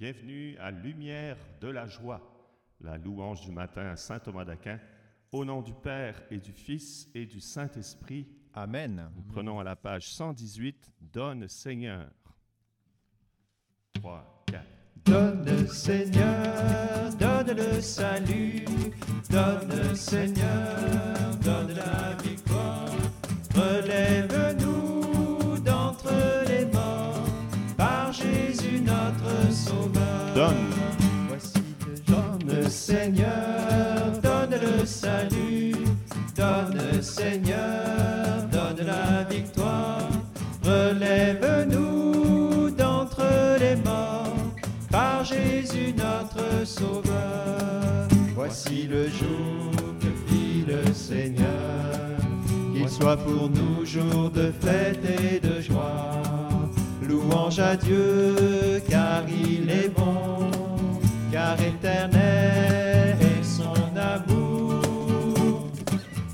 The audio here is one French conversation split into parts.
Bienvenue à Lumière de la joie, la louange du matin à Saint Thomas d'Aquin. Au nom du Père et du Fils et du Saint-Esprit. Amen. Nous prenons à la page 118, Donne Seigneur. 3, 4. Donne Seigneur, donne le salut, donne Seigneur, donne la victoire. Relève-nous Sauveur. Donne. Voici le donne Seigneur, donne le salut, donne Seigneur, donne la victoire. Relève-nous d'entre les morts par Jésus notre Sauveur. Voici le jour que fit le Seigneur, qu'il soit pour nous jour de fête et de joie. Louange à Dieu, car il est bon, car éternel est son amour.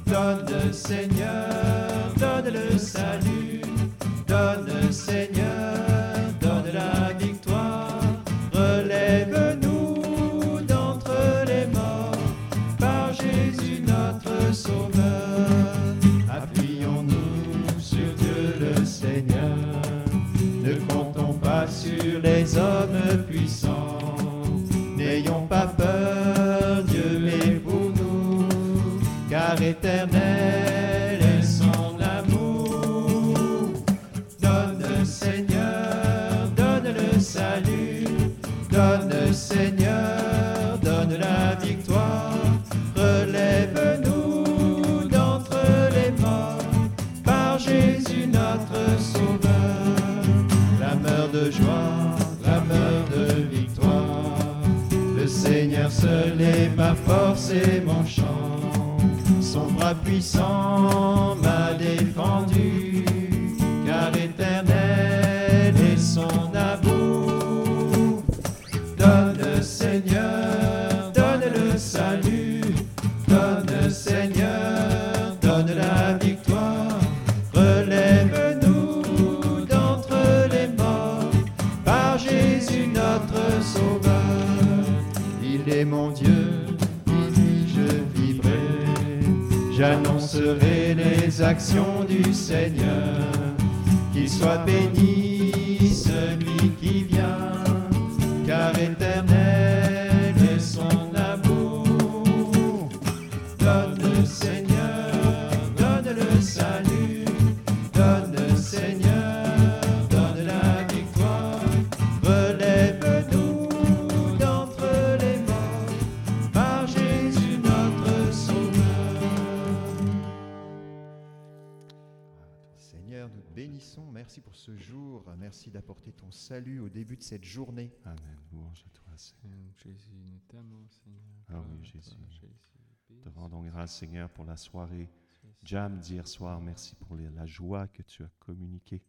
Donne Seigneur, donne le salut, donne Seigneur, Jésus notre Sauveur. Clameur de joie, clameur de victoire. Le Seigneur seul est ma force et mon chant. Son bras puissant m'a défendu, Il est mon Dieu, lui je vivrai. J'annoncerai les actions du Seigneur. Qu'il soit béni celui qui vient, car éternel bénissons. Merci pour ce jour. Merci d'apporter ton salut au début de cette journée. Amen. Louange à toi, Seigneur. Jésus, nous t'aimons, Seigneur. Ah Gloire oui, Jésus. Te rendons grâce, Seigneur, pour la soirée jam d'hier soir. Merci pour les- la joie que tu as communiquée,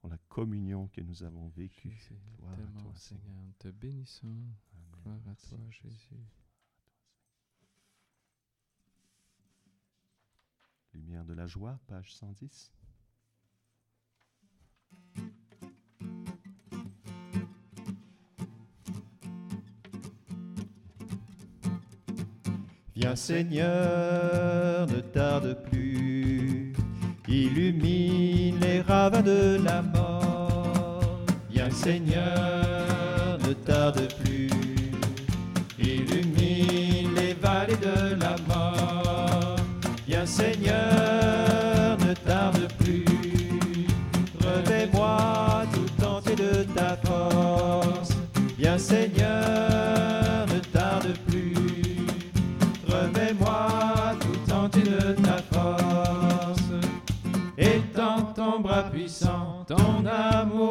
pour la communion que nous avons vécue. Gloire à toi, Seigneur. Nous te bénissons. Amen. Gloire à toi, Jésus. Jésus. Lumière de la joie, page 110. Viens Seigneur, ne tarde plus, illumine les ravins de la mort. Viens Seigneur, ne tarde plus, illumine les vallées de la mort. Viens Seigneur,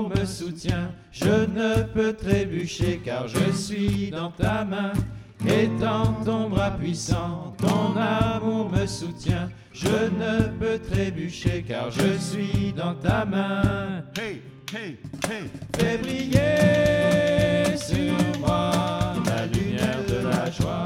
me soutient. Je ne peux trébucher car je suis dans ta main. Étends ton bras puissant, ton amour me soutient. Je ne peux trébucher car je suis dans ta main. Hey, hey, hey! Fais briller sur moi la lumière de la joie,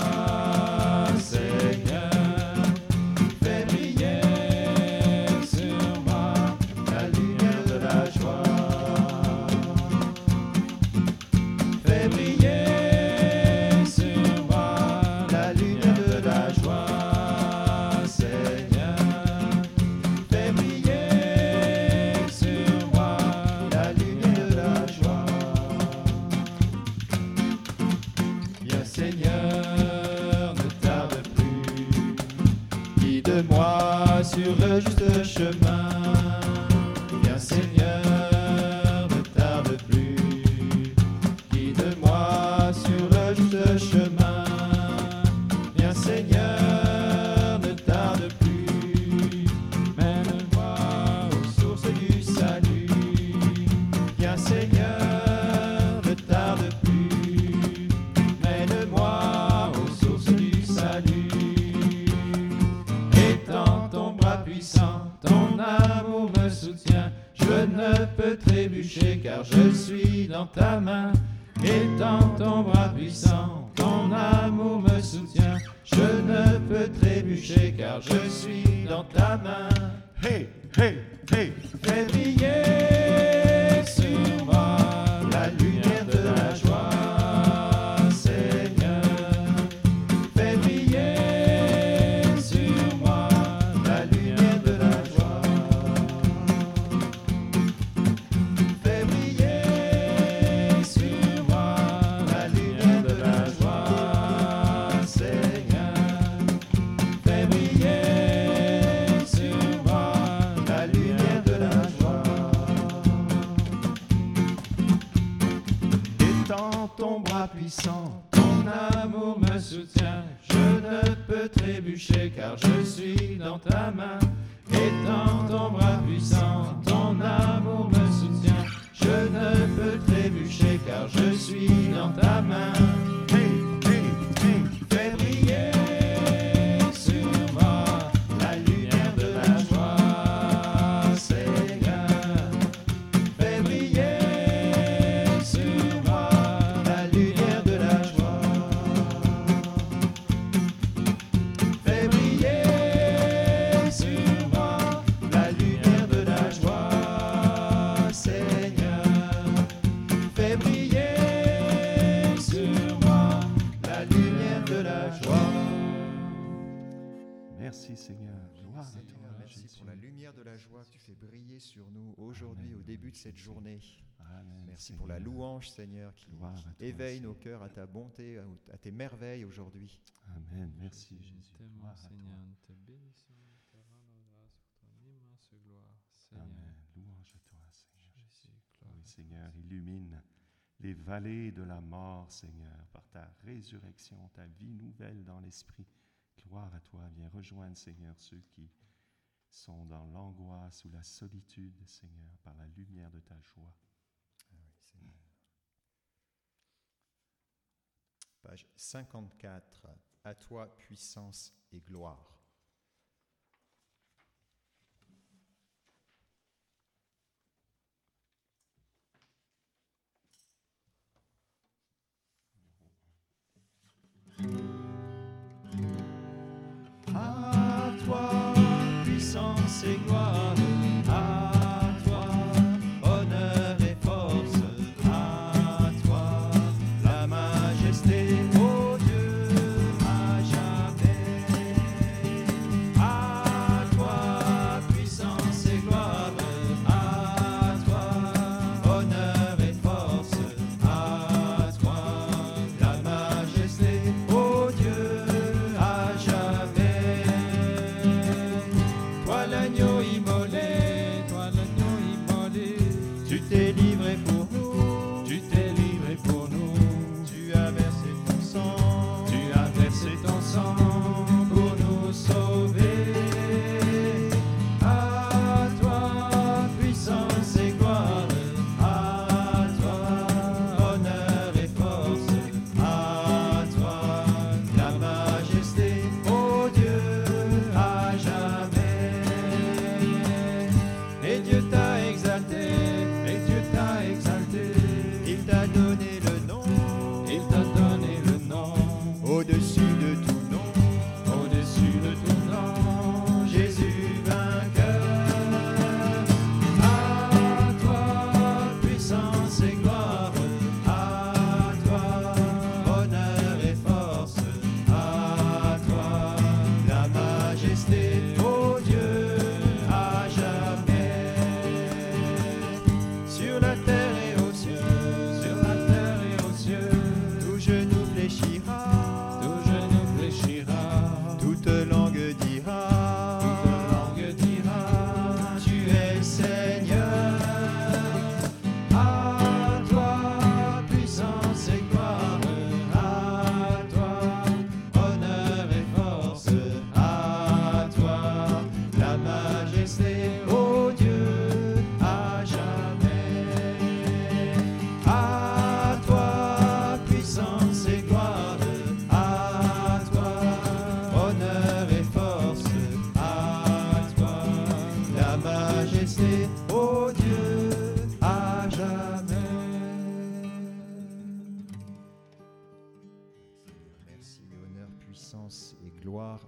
dans ta main. de la joie que tu fais briller sur nous aujourd'hui, au début de cette journée. Merci pour la louange, Seigneur, qui éveille nos cœurs à ta bonté, à tes merveilles aujourd'hui. Amen. Merci, Jésus. Seigneur, Gloire à toi. Amen. Louange à toi, Seigneur. Jésus, oui, Seigneur, illumine les vallées de la mort, Seigneur, par ta résurrection, ta vie nouvelle dans l'esprit. Gloire à toi. Viens rejoindre, Seigneur, ceux qui sont dans l'angoisse ou la solitude, Seigneur, par la lumière de ta joie. Ah Page 54. À toi puissance et gloire.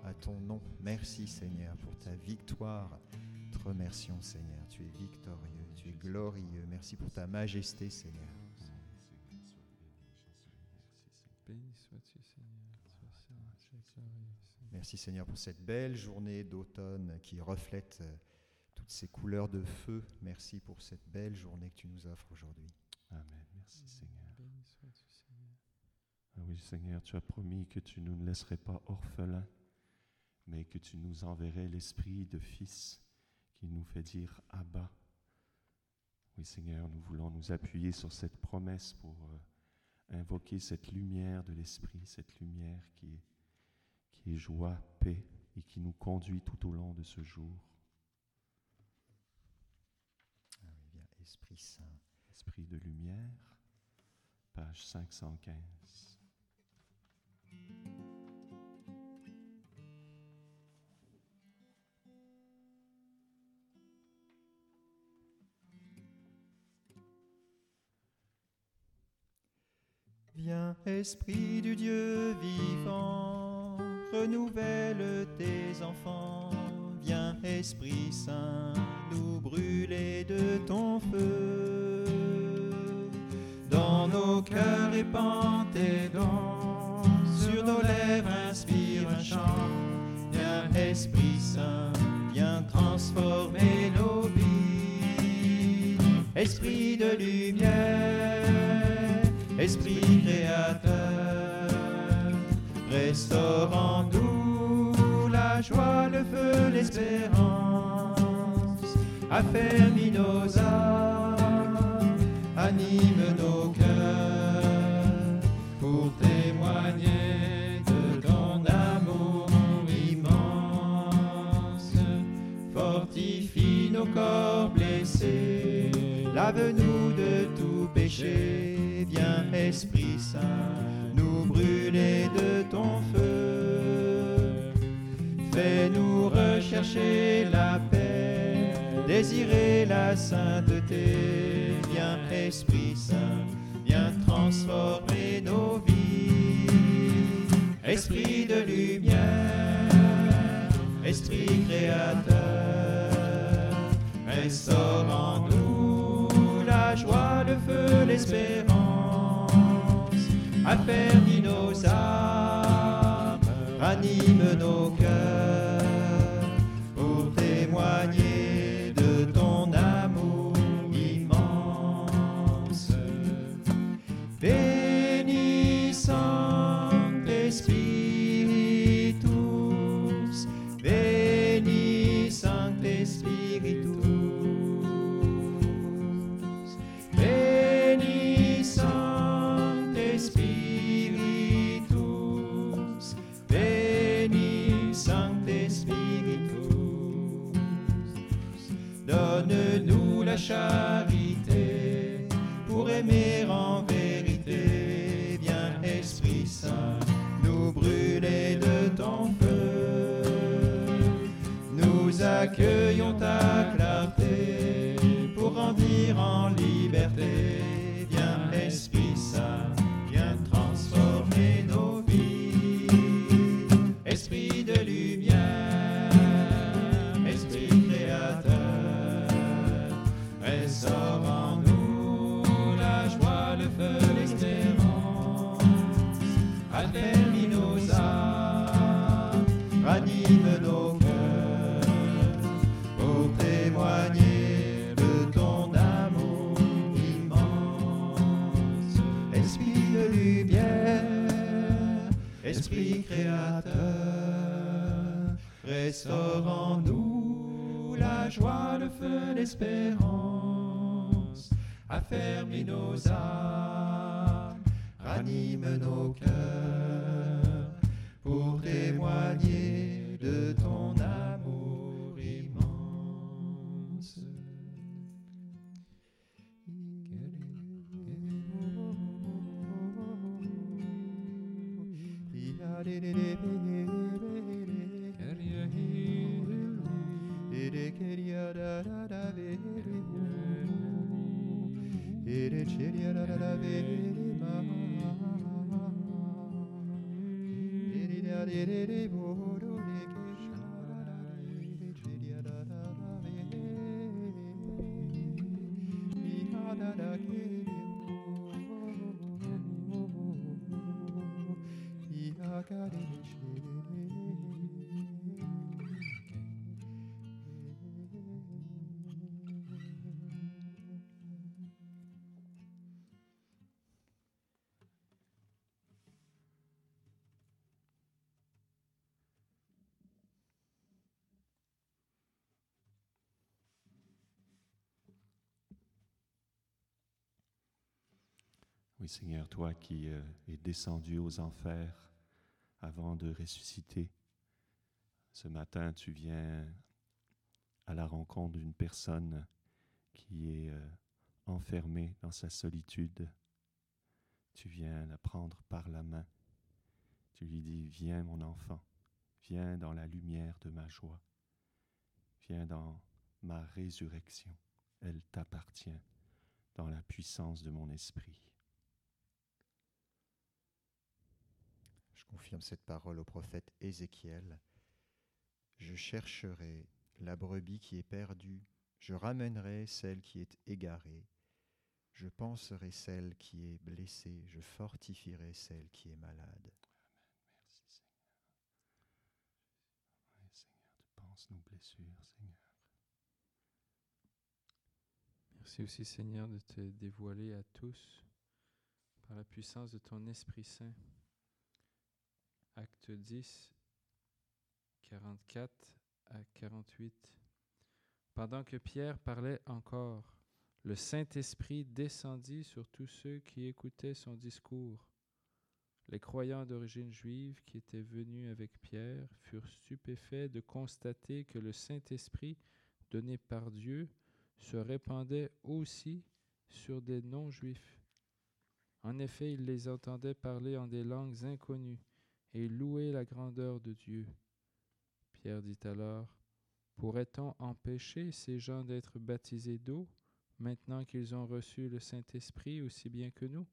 À ton nom. Merci Seigneur pour ta victoire. Te remercions Seigneur. Tu es victorieux, tu es glorieux. Merci pour ta majesté Seigneur. Béni sois-tu, Seigneur. Merci Seigneur pour cette belle journée d'automne qui reflète euh, toutes ces couleurs de feu. Merci pour cette belle journée que tu nous offres aujourd'hui. Amen. Merci Seigneur. Béni sois-tu, Seigneur. Ah oui, Seigneur, tu as promis que tu ne nous laisserais pas orphelins, mais que tu nous enverrais l'esprit de fils qui nous fait dire Abba. Oui, Seigneur, nous voulons nous appuyer sur cette promesse pour euh, invoquer cette lumière de l'esprit, cette lumière qui est, qui est joie, paix et qui nous conduit tout au long de ce jour. Ah oui, bien, Esprit Saint. Esprit de lumière, page 515. Viens, Esprit du Dieu vivant, renouvelle tes enfants. Viens, Esprit Saint, nous brûler de ton feu. Dans nos cœurs répand tes dons, sur nos lèvres inspire un chant. Viens, Esprit Saint, viens transformer nos vies. Esprit de lumière, Esprit créateur, restaure en nous la joie, le feu, l'espérance, affermis nos âmes, anime nos cœurs pour témoigner de ton amour immense. Fortifie nos corps blessés, lave-nous de tout péché. Viens, Esprit Saint, nous brûler de ton feu. Fais-nous rechercher la paix, désirer la sainteté. Viens, Esprit Saint, viens transformer nos vies. Esprit de lumière, Esprit créateur, restaure en nous la joie, le feu, l'espérance, affermis nos âmes, anime nos cœurs charité pour aimer en vérité. Viens, Esprit Saint, nous brûler de ton feu. Nous accueillons ta clarté Esprit créateur, restaure en nous la joie, le feu, l'espérance. Affermis nos âmes, ranime nos cœurs, pour témoigner de ton amour did it Oui, Seigneur, toi qui euh, es descendu aux enfers avant de ressusciter, ce matin tu viens à la rencontre d'une personne qui est euh, enfermée dans sa solitude. Tu viens la prendre par la main. Tu lui dis, viens mon enfant, viens dans la lumière de ma joie, viens dans ma résurrection. Elle t'appartient dans la puissance de mon esprit. Confirme cette parole au prophète Ézéchiel. Je chercherai la brebis qui est perdue, je ramènerai celle qui est égarée, je penserai celle qui est blessée, je fortifierai celle qui est malade. Merci Seigneur. Oui, Seigneur, tu penses nos blessures, Seigneur. Merci aussi Seigneur de te dévoiler à tous par la puissance de ton Esprit Saint. Acte 10, 44 à 48. Pendant que Pierre parlait encore, le Saint-Esprit descendit sur tous ceux qui écoutaient son discours. Les croyants d'origine juive qui étaient venus avec Pierre furent stupéfaits de constater que le Saint-Esprit donné par Dieu se répandait aussi sur des non-juifs. En effet, ils les entendaient parler en des langues inconnues et louer la grandeur de Dieu. Pierre dit alors, Pourrait-on empêcher ces gens d'être baptisés d'eau maintenant qu'ils ont reçu le Saint-Esprit aussi bien que nous?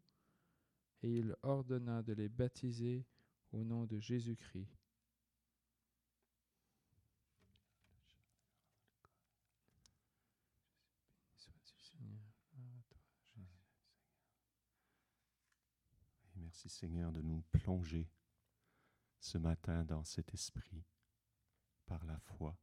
Et il ordonna de les baptiser au nom de Jésus-Christ. Merci Seigneur de nous plonger ce matin dans cet esprit par la foi.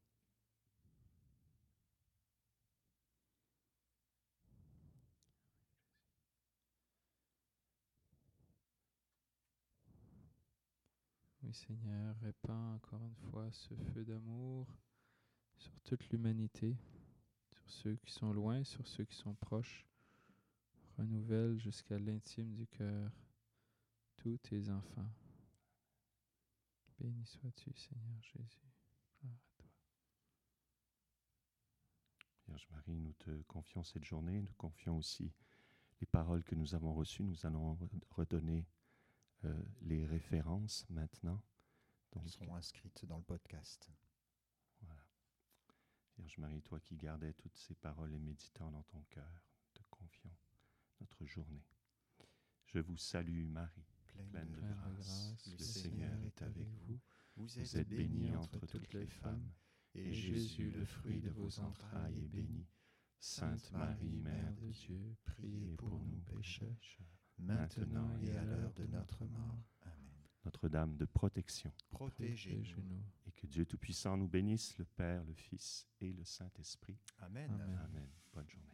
Oui, Seigneur, répands encore une fois ce feu d'amour sur toute l'humanité, sur ceux qui sont loin, sur ceux qui sont proches. Renouvelle jusqu'à l'intime du cœur tous tes enfants. Béni sois-tu, Seigneur Jésus. Gloire à toi. Vierge Marie, nous te confions cette journée, nous confions aussi les paroles que nous avons reçues. Nous allons re- redonner euh, les références maintenant. Donc, Elles seront inscrites dans le podcast. voilà. Vierge Marie, toi qui gardais toutes ces paroles et méditant dans ton cœur, nous te confions notre journée. Je vous salue, Marie, pleine de Pleine de grâce. grâce, Le Seigneur est avec vous. Vous Vous êtes bénie entre toutes les femmes, et Jésus, le fruit de vos entrailles, est béni. Sainte Marie, Mère de Dieu, priez pour nous pécheurs, maintenant et à l'heure de notre mort. Amen. Notre-Dame de protection, Protégez-nous. Et que Dieu Tout-Puissant nous bénisse, le Père, le Fils et le Saint-Esprit. Amen. Amen. Amen. Bonne journée.